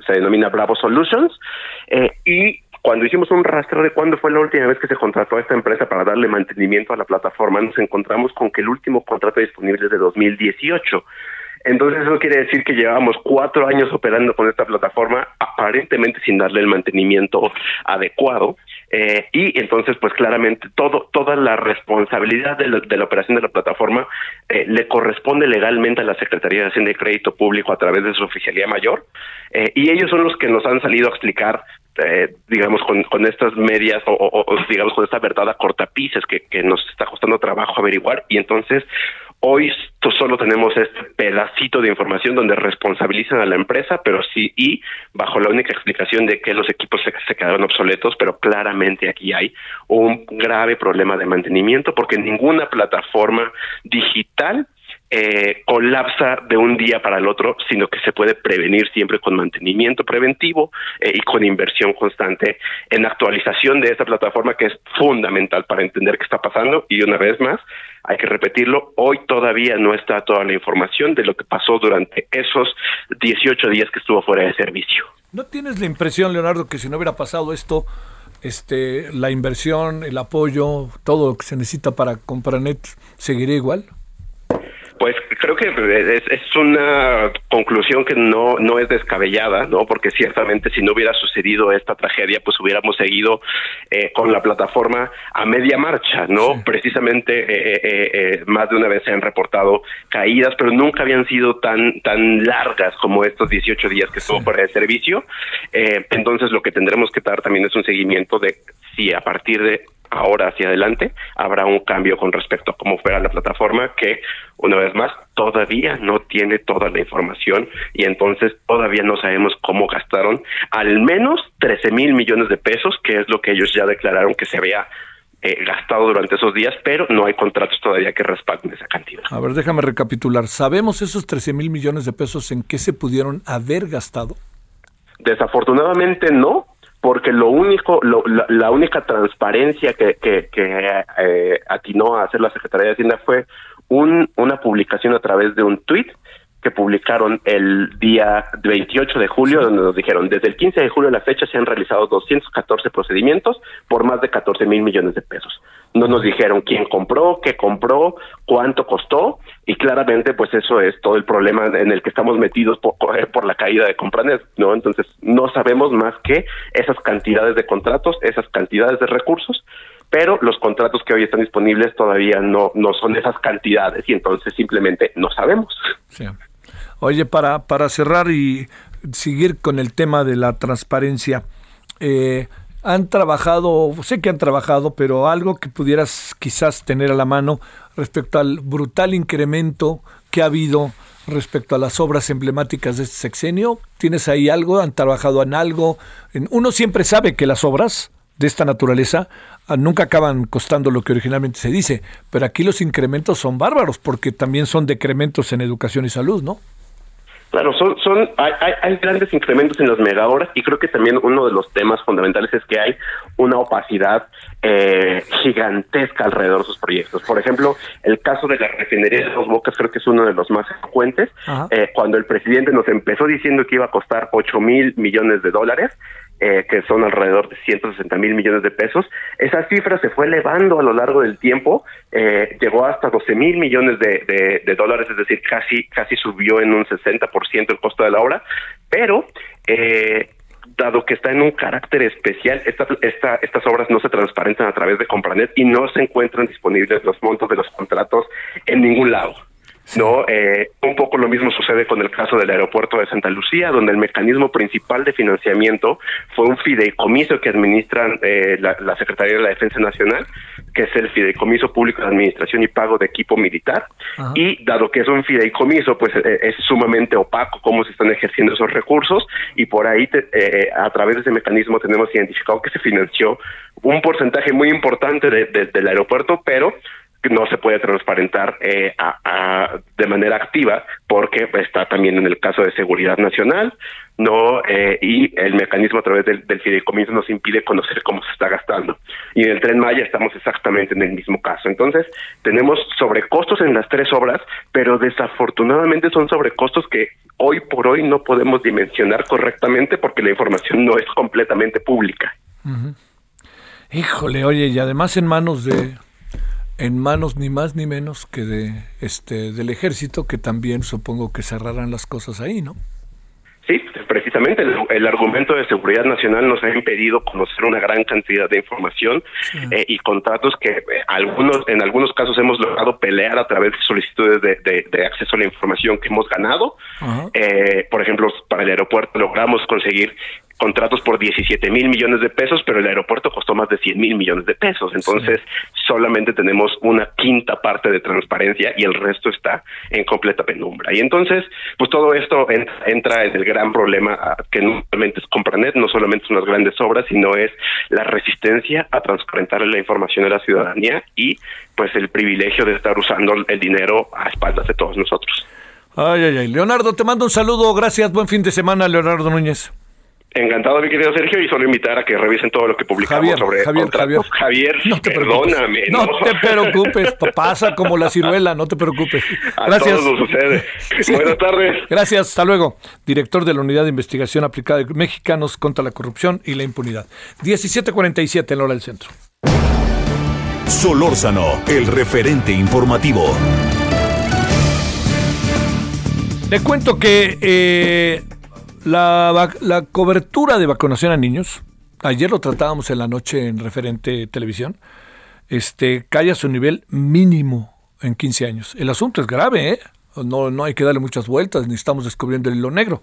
se denomina Bravo Solutions eh, y cuando hicimos un rastro de cuándo fue la última vez que se contrató a esta empresa para darle mantenimiento a la plataforma, nos encontramos con que el último contrato disponible es de 2018. Entonces eso quiere decir que llevábamos cuatro años operando con esta plataforma, aparentemente sin darle el mantenimiento adecuado. eh, y entonces, pues claramente todo, toda la responsabilidad de la, operación de la plataforma eh, le corresponde legalmente a la Secretaría de Hacienda y Crédito Público a través de su oficialía mayor. eh, y ellos son los que nos han salido a explicar eh, digamos, con, con estas medias o, o- o, digamos, con esta verdad a cortapisas que, que nos está costando trabajo averiguar. Y entonces, hoy solo tenemos este pedacito de información donde responsabilizan a la empresa, pero sí, y bajo la única explicación de que los equipos se, se quedaron obsoletos, pero claramente aquí hay un grave problema de mantenimiento porque ninguna plataforma digital eh, colapsa de un día para el otro, sino que se puede prevenir siempre con mantenimiento preventivo eh, y con inversión constante en actualización de esta plataforma que es fundamental para entender qué está pasando. Y una vez más, hay que repetirlo, hoy todavía no está toda la información de lo que pasó durante esos 18 días que estuvo fuera de servicio. ¿No tienes la impresión, Leonardo, que si no hubiera pasado esto, este, la inversión, el apoyo, todo lo que se necesita para Compranet seguiría igual? Pues creo que es, es una conclusión que no, no es descabellada, ¿no? Porque ciertamente si no hubiera sucedido esta tragedia, pues hubiéramos seguido eh, con la plataforma a media marcha, ¿no? Precisamente eh, eh, eh, más de una vez se han reportado caídas, pero nunca habían sido tan, tan largas como estos 18 días que estuvo fuera de servicio. Eh, entonces lo que tendremos que dar también es un seguimiento de si a partir de ahora hacia adelante habrá un cambio con respecto a cómo fuera la plataforma que una vez más todavía no tiene toda la información y entonces todavía no sabemos cómo gastaron al menos 13 mil millones de pesos que es lo que ellos ya declararon que se había eh, gastado durante esos días pero no hay contratos todavía que respalden esa cantidad A ver, déjame recapitular. ¿Sabemos esos 13 mil millones de pesos en qué se pudieron haber gastado? Desafortunadamente no, porque lo único, lo- la, la única transparencia que, que, que eh, atinó a hacer la Secretaría de Hacienda fue un, una publicación a través de un tuit que publicaron el día 28 de julio, donde nos dijeron, desde el 15 de julio a la fecha se han realizado 214 procedimientos por más de 14 mil millones de pesos. No nos dijeron quién compró, qué compró, cuánto costó, y claramente pues eso es todo el problema en el que estamos metidos por, por la caída de Compranet, ¿no? Entonces no sabemos más que esas cantidades de contratos, esas cantidades de recursos, pero los contratos que hoy están disponibles todavía no, no son esas cantidades y entonces simplemente no sabemos. Sí. Oye, para, para cerrar y seguir con el tema de la transparencia, eh, han trabajado, sé que han trabajado, pero algo que pudieras quizás tener a la mano respecto al brutal incremento que ha habido respecto a las obras emblemáticas de este sexenio. ¿Tienes ahí algo? ¿Han trabajado en algo? Uno siempre sabe que las obras de esta naturaleza ah, nunca acaban costando lo que originalmente se dice, pero aquí los incrementos son bárbaros porque también son decrementos en educación y salud, ¿no? Claro, son, son, hay, hay, grandes incrementos en las megahoras y creo que también uno de los temas fundamentales es que hay una opacidad eh, gigantesca alrededor de sus proyectos. Por ejemplo, el caso de la refinería de Dos Bocas creo que es uno de los más frecuentes. Eh, cuando el presidente nos empezó diciendo que iba a costar 8 mil millones de dólares, eh, que son alrededor de 160 mil millones de pesos. Esa cifra se fue elevando a lo largo del tiempo, eh, llegó hasta 12 mil millones de, de- de dólares, es decir, casi, casi subió en un 60% el costo de la obra, pero eh, dado que está en un carácter especial, esta, esta- estas obras no se transparentan a través de Compranet y no se encuentran disponibles los montos de los contratos en ningún lado. No, eh, un poco lo mismo sucede con el caso del aeropuerto de Santa Lucía, donde el mecanismo principal de financiamiento fue un fideicomiso que administran eh, la, la Secretaría de la Defensa Nacional, que es el Fideicomiso Público de Administración y Pago de Equipo Militar. Ajá. Y dado que es un fideicomiso, pues eh, es sumamente opaco cómo se están ejerciendo esos recursos y por ahí te- eh, a través de ese mecanismo tenemos identificado que se financió un porcentaje muy importante de- de- del aeropuerto, pero no se puede transparentar eh, a- de manera activa porque está también en el caso de seguridad nacional, no Eh, y el mecanismo a través del, del fideicomiso nos impide conocer cómo se está gastando. Y en el tren Maya estamos exactamente en el mismo caso. Entonces tenemos sobrecostos en las tres obras, pero desafortunadamente son sobrecostos que hoy por hoy no podemos dimensionar correctamente porque la información no es completamente pública. Híjole, oye, y además en manos de en manos ni más ni menos que de este del ejército que también supongo que cerrarán las cosas ahí, ¿no? Sí, precisamente el, el argumento de seguridad nacional nos ha impedido conocer una gran cantidad de información eh, y contratos que eh, algunos en algunos casos hemos logrado pelear a través de solicitudes de, de- de acceso a la información que hemos ganado. Eh, por ejemplo, para el aeropuerto logramos conseguir contratos por 17 mil millones de pesos, pero el aeropuerto costó más de 100 mil millones de pesos. Entonces, solamente tenemos una quinta parte de transparencia y el resto está en completa penumbra. Y entonces, pues todo esto en- entra en el gran problema ah, que no solamente es Compranet, no solamente son las grandes obras, sino es la resistencia a transparentar la información a la ciudadanía y pues el privilegio de estar usando el dinero a espaldas de todos nosotros. Ay, ay, ay. Leonardo, te mando un saludo. Gracias. Buen fin de semana, Leonardo Núñez. Encantado, mi querido Sergio, y solo invitar a que revisen todo lo que publicamos Javier, sobre Javier, contratos. Javier, No te perdóname. No te preocupes. pa- Pasa como la ciruela, no te preocupes. A Gracias. todos nos sucede. Buenas tardes. Gracias, hasta luego. Director de la Unidad de Investigación Aplicada de Mexicanos contra la Corrupción y la Impunidad. 1747 en la hora del centro. Solórzano, el referente informativo. Le cuento que eh, la, la cobertura de vacunación a niños, ayer lo tratábamos en la noche en referente televisión, este, cae a su nivel mínimo en 15 años. El asunto es grave, ¿eh? No, no hay que darle muchas vueltas, ni estamos descubriendo el hilo negro.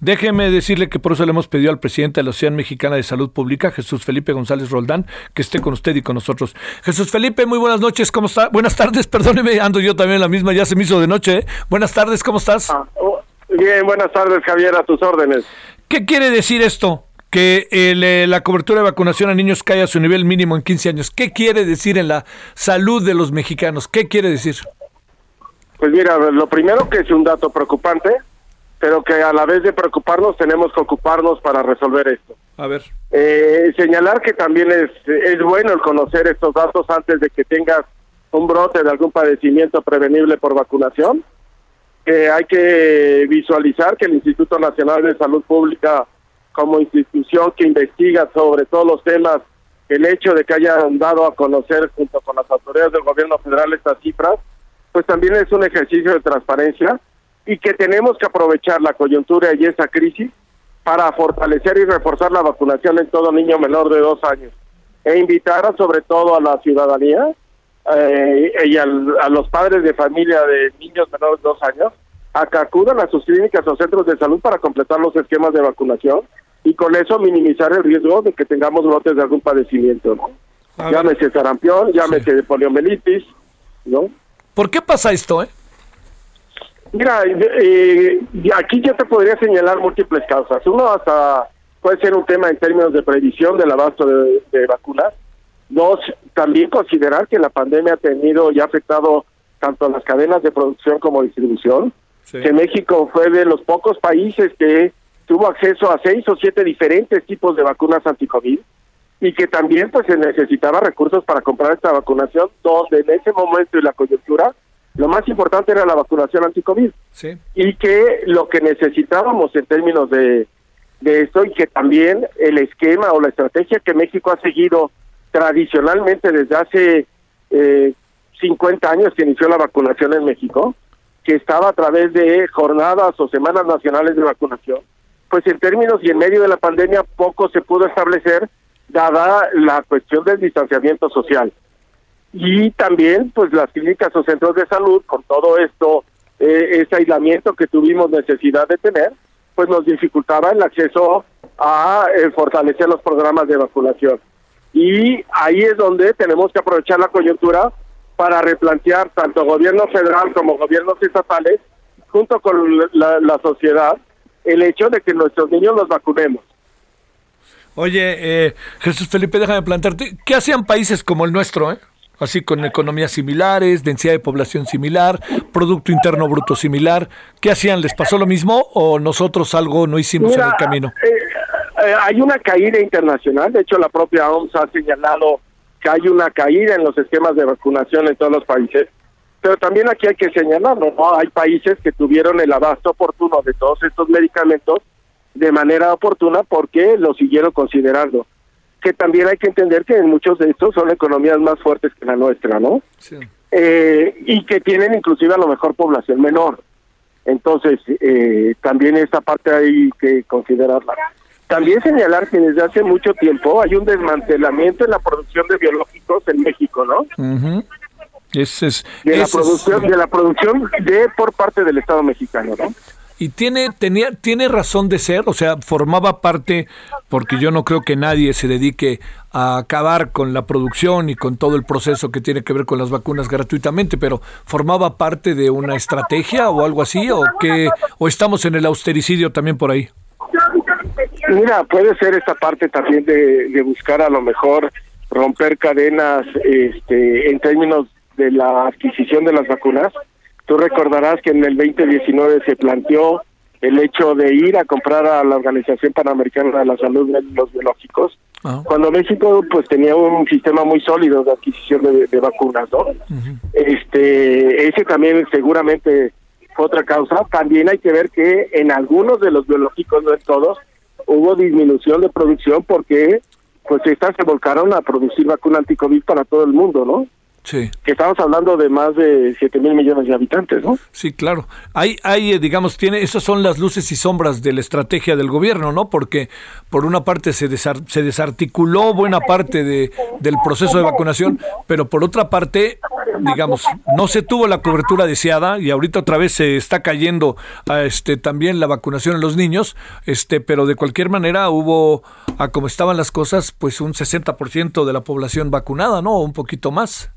Déjeme decirle que por eso le hemos pedido al presidente de la Asociación Mexicana de Salud Pública, Jesús Felipe González Roldán, que esté con usted y con nosotros. Jesús Felipe, muy buenas noches, ¿cómo está? Buenas tardes, perdóneme, ando yo también la misma, ya se me hizo de noche. ¿eh? Buenas tardes, ¿cómo estás? Bien, buenas tardes, Javier, a tus órdenes. ¿Qué quiere decir esto? Que el, eh, la cobertura de vacunación a niños cae a su nivel mínimo en 15 años. ¿Qué quiere decir en la salud de los mexicanos? ¿Qué quiere decir? Pues mira, lo primero que es un dato preocupante, pero que a la vez de preocuparnos tenemos que ocuparnos para resolver esto. A ver. Eh, señalar que también es, es bueno el conocer estos datos antes de que tengas un brote de algún padecimiento prevenible por vacunación. Que hay que visualizar que el Instituto Nacional de Salud Pública, como institución que investiga sobre todos los temas, el hecho de que hayan dado a conocer junto con las autoridades del gobierno federal estas cifras, pues también es un ejercicio de transparencia y que tenemos que aprovechar la coyuntura y esa crisis para fortalecer y reforzar la vacunación en todo niño menor de dos años e invitar a, sobre todo a la ciudadanía eh, y al- a los padres de familia de niños menores de dos años a que acudan a sus clínicas o centros de salud para completar los esquemas de vacunación y con eso minimizar el riesgo de que tengamos brotes de algún padecimiento, ¿no? Llámese sarampión, llámese poliomielitis, ¿no? ¿Por qué pasa esto, eh? Mira, eh, y aquí yo te podría señalar múltiples causas. Uno, hasta puede ser un tema en términos de previsión del abasto de, de vacunas. Dos, también considerar que la pandemia ha tenido y ha afectado tanto a las cadenas de producción como distribución. Que México fue de los pocos países que tuvo acceso a seis o siete diferentes tipos de vacunas anti-COVID y que también pues se necesitaba recursos para comprar esta vacunación, donde en ese momento y la coyuntura lo más importante era la vacunación anti-COVID Sí. y que lo que necesitábamos en términos de, de esto y que también el esquema o la estrategia que México ha seguido tradicionalmente desde hace eh, 50 años que inició la vacunación en México, que estaba a través de jornadas o semanas nacionales de vacunación, pues en términos y en medio de la pandemia poco se pudo establecer dada la cuestión del distanciamiento social. Y también pues las clínicas o centros de salud con todo esto eh, ese aislamiento que tuvimos necesidad de tener pues nos dificultaba el acceso a eh, fortalecer los programas de vacunación y ahí es donde tenemos que aprovechar la coyuntura para replantear tanto gobierno federal como gobiernos estatales junto con la, la sociedad el hecho de que nuestros niños los vacunemos Oye, eh, Jesús Felipe, déjame plantarte. ¿Qué hacían países como el nuestro, eh? así con economías similares, densidad de población similar, Producto Interno Bruto similar. ¿Qué hacían? ¿Les pasó lo mismo o nosotros algo no hicimos en el camino? eh, eh, hay una caída internacional, de hecho la propia OMS ha señalado que hay una caída en los esquemas de vacunación en todos los países, pero también aquí hay que señalarlo, ¿no? Hay países que tuvieron el abasto oportuno de todos estos medicamentos de manera oportuna porque lo siguieron considerando. Que también hay que entender que muchos de estos son economías más fuertes que la nuestra, ¿no? Eh, y que tienen inclusive a lo mejor población menor. Entonces, eh, también esta parte hay que considerarla. También señalar que desde hace mucho tiempo hay un desmantelamiento en la producción de biológicos en México, ¿no? Ujú. Ese es, De la es- producción, de la producción de por parte del Estado mexicano, ¿no? Y tiene, tenía, tiene razón de ser, o sea, formaba parte, porque yo no creo que nadie se dedique a acabar con la producción y con todo el proceso que tiene que ver con las vacunas gratuitamente, pero formaba parte de una estrategia o algo así, o que, o estamos en el austericidio también por ahí. Mira, puede ser esta parte también de, de buscar a lo mejor romper cadenas este, en términos de la adquisición de las vacunas. Tú recordarás que en el 2019 se planteó el hecho de ir a comprar a la Organización Panamericana de la Salud los biológicos, cuando México pues tenía un sistema muy sólido de adquisición de, de vacunas, ¿no? Este, ese también seguramente fue otra causa. También hay que ver que en algunos de los biológicos, no en todos, hubo disminución de producción porque pues estas se volcaron a producir vacuna anticovid para todo el mundo, ¿no? Sí. Que estamos hablando de más de 7 mil millones de habitantes, ¿no? Sí, claro. Hay, hay, eh, digamos, tiene, esas son las luces y sombras de la estrategia del gobierno, ¿no? Porque por una parte se, desar- se desarticuló buena parte de, del proceso de vacunación, pero por otra parte, digamos, no se tuvo la cobertura deseada y ahorita otra vez se está cayendo a, este, también la vacunación en los niños, este, pero de cualquier manera hubo, a como estaban las cosas, pues un 60% de la población vacunada, ¿no? O un poquito más.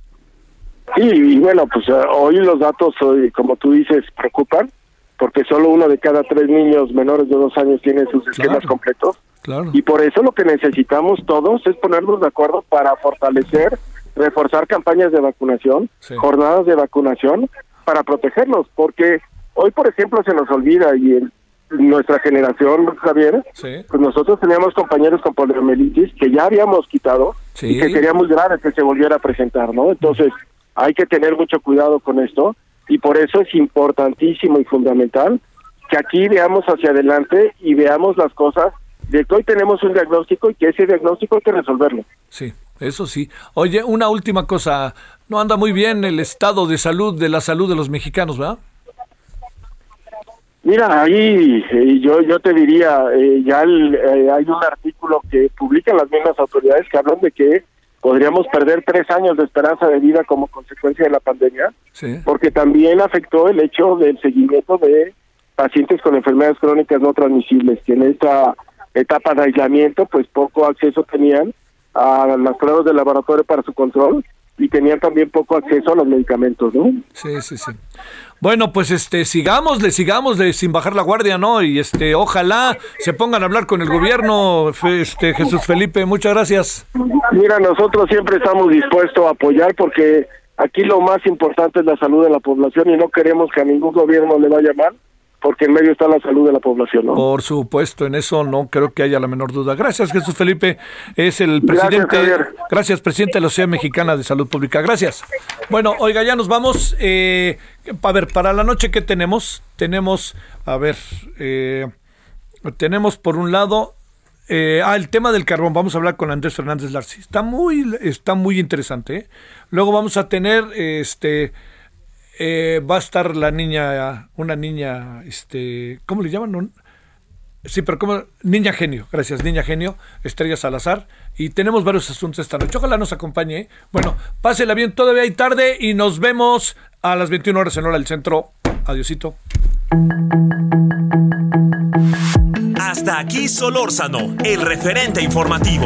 Sí, y bueno, pues eh, hoy los datos, hoy, como tú dices, preocupan, porque solo uno de cada tres niños menores de dos años tiene sus esquemas completos. Claro. Y por eso lo que necesitamos todos es ponernos de acuerdo para fortalecer, reforzar campañas de vacunación, Sí. jornadas de vacunación, para protegerlos, porque hoy, por ejemplo, se nos olvida y en nuestra generación, Javier, Sí. pues nosotros teníamos compañeros con poliomielitis que ya habíamos quitado Sí. y que sería muy grave que se volviera a presentar, ¿no? Entonces, hay que tener mucho cuidado con esto y por eso es importantísimo y fundamental que aquí veamos hacia adelante y veamos las cosas de que hoy tenemos un diagnóstico y que ese diagnóstico hay que resolverlo. Sí, eso sí. Oye, una última cosa. No anda muy bien el estado de salud, de la salud de los mexicanos, ¿verdad? Mira, ahí eh, yo yo te diría, eh, ya el, eh, hay un artículo que publican las mismas autoridades que hablan de que podríamos perder tres años de esperanza de vida como consecuencia de la pandemia, Sí. porque también afectó el hecho del seguimiento de pacientes con enfermedades crónicas no transmisibles, que en esta etapa de aislamiento pues poco acceso tenían a las pruebas de laboratorio para su control y tenían también poco acceso a los medicamentos, ¿no? Sí, sí, sí. Bueno, pues este, sigámosle, sigámosle sin bajar la guardia, ¿no? Y este, ojalá se pongan a hablar con el gobierno, este, Jesús Felipe, muchas gracias. Mira, nosotros siempre estamos dispuestos a apoyar porque aquí lo más importante es la salud de la población y no queremos que a ningún gobierno le vaya mal porque en medio está la salud de la población, ¿no? Por supuesto, en eso no creo que haya la menor duda. Gracias, Jesús Felipe. Es el Gracias, presidente. Javier. Gracias, presidente de la Sociedad Mexicana de Salud Pública. Gracias. Bueno, oiga, ya nos vamos. Eh, a ver, para la noche, ¿qué tenemos? Tenemos, a ver, eh, tenemos por un lado. eh, ah, el tema del carbón. Vamos a hablar con Andrés Fernández Larci. Está muy, está muy interesante. ¿eh? Luego vamos a tener, este, eh, va a estar la niña, una niña, este, ¿cómo le llaman? Sí, pero como Niña Genio, gracias, Niña Genio, Estrella Salazar. Y tenemos varios asuntos esta noche. Ojalá nos acompañe. Bueno, pásela bien, todavía hay tarde y nos vemos a las 21 horas en hora del centro. Adiosito. Hasta aquí Solórzano, el referente informativo.